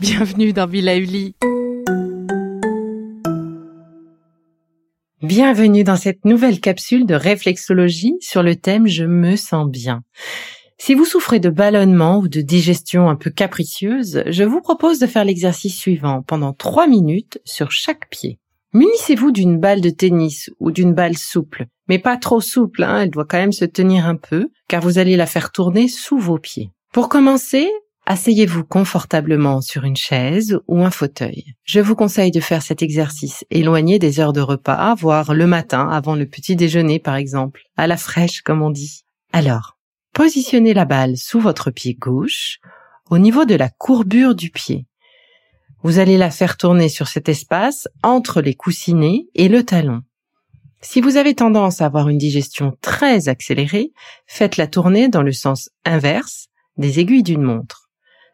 Bienvenue dans Villa Uli. Bienvenue dans cette nouvelle capsule de réflexologie sur le thème Je me sens bien. Si vous souffrez de ballonnement ou de digestion un peu capricieuse, je vous propose de faire l'exercice suivant pendant trois minutes sur chaque pied. Munissez-vous d'une balle de tennis ou d'une balle souple, mais pas trop souple, hein, elle doit quand même se tenir un peu, car vous allez la faire tourner sous vos pieds. Pour commencer, Asseyez-vous confortablement sur une chaise ou un fauteuil. Je vous conseille de faire cet exercice éloigné des heures de repas, voire le matin avant le petit déjeuner par exemple, à la fraîche comme on dit. Alors, positionnez la balle sous votre pied gauche, au niveau de la courbure du pied. Vous allez la faire tourner sur cet espace entre les coussinets et le talon. Si vous avez tendance à avoir une digestion très accélérée, faites-la tourner dans le sens inverse des aiguilles d'une montre.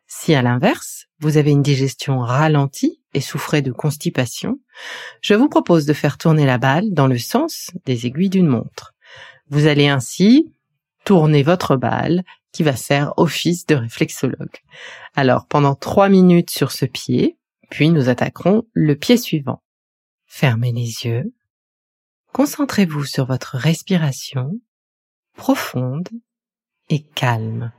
Si à l'inverse, vous avez une digestion ralentie et souffrez de constipation, je vous propose de faire tourner la balle dans le sens des aiguilles d'une montre. Vous allez ainsi tourner votre balle qui va faire office de réflexologue. Alors pendant trois minutes sur ce pied, puis nous attaquerons le pied suivant. Fermez les yeux. Concentrez-vous sur votre respiration profonde et calme.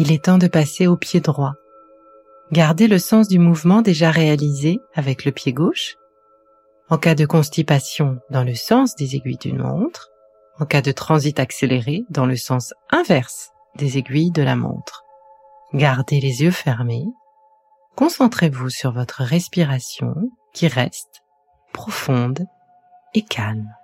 Il est temps de passer au pied droit. Gardez le sens du mouvement déjà réalisé avec le pied gauche. En cas de constipation, dans le sens des aiguilles d'une montre. En cas de transit accéléré, dans le sens inverse des aiguilles de la montre. Gardez les yeux fermés. Concentrez-vous sur votre respiration qui reste profonde et calme.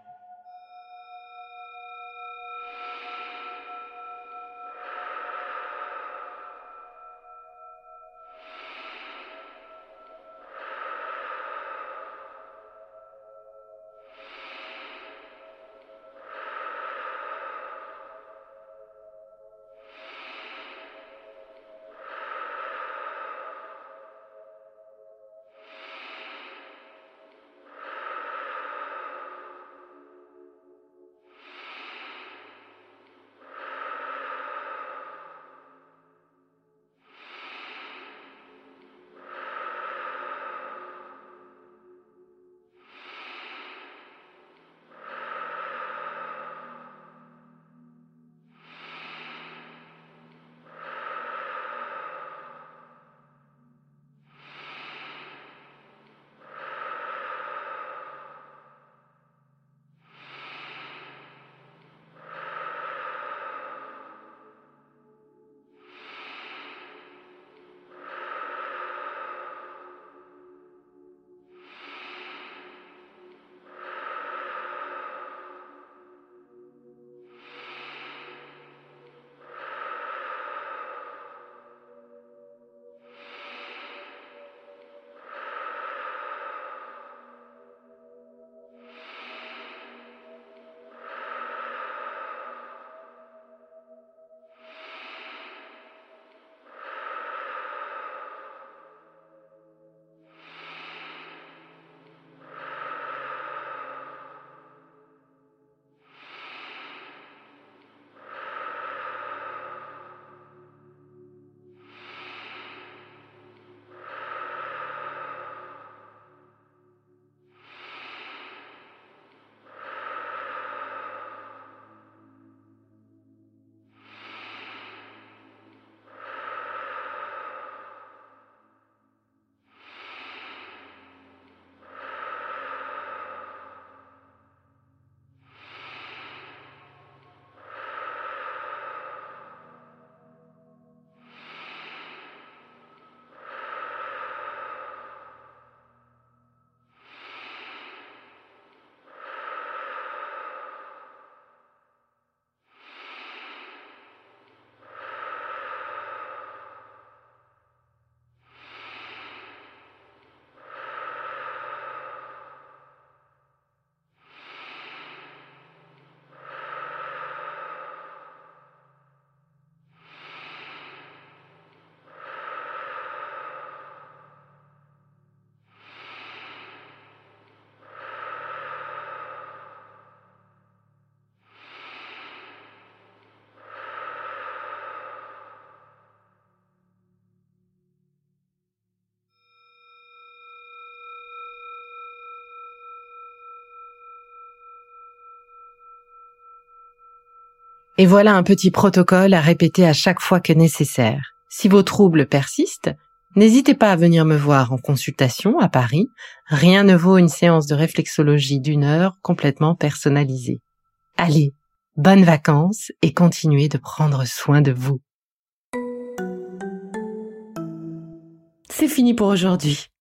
Et voilà un petit protocole à répéter à chaque fois que nécessaire. Si vos troubles persistent, n'hésitez pas à venir me voir en consultation à Paris. Rien ne vaut une séance de réflexologie d'une heure complètement personnalisée. Allez, bonnes vacances et continuez de prendre soin de vous. C'est fini pour aujourd'hui.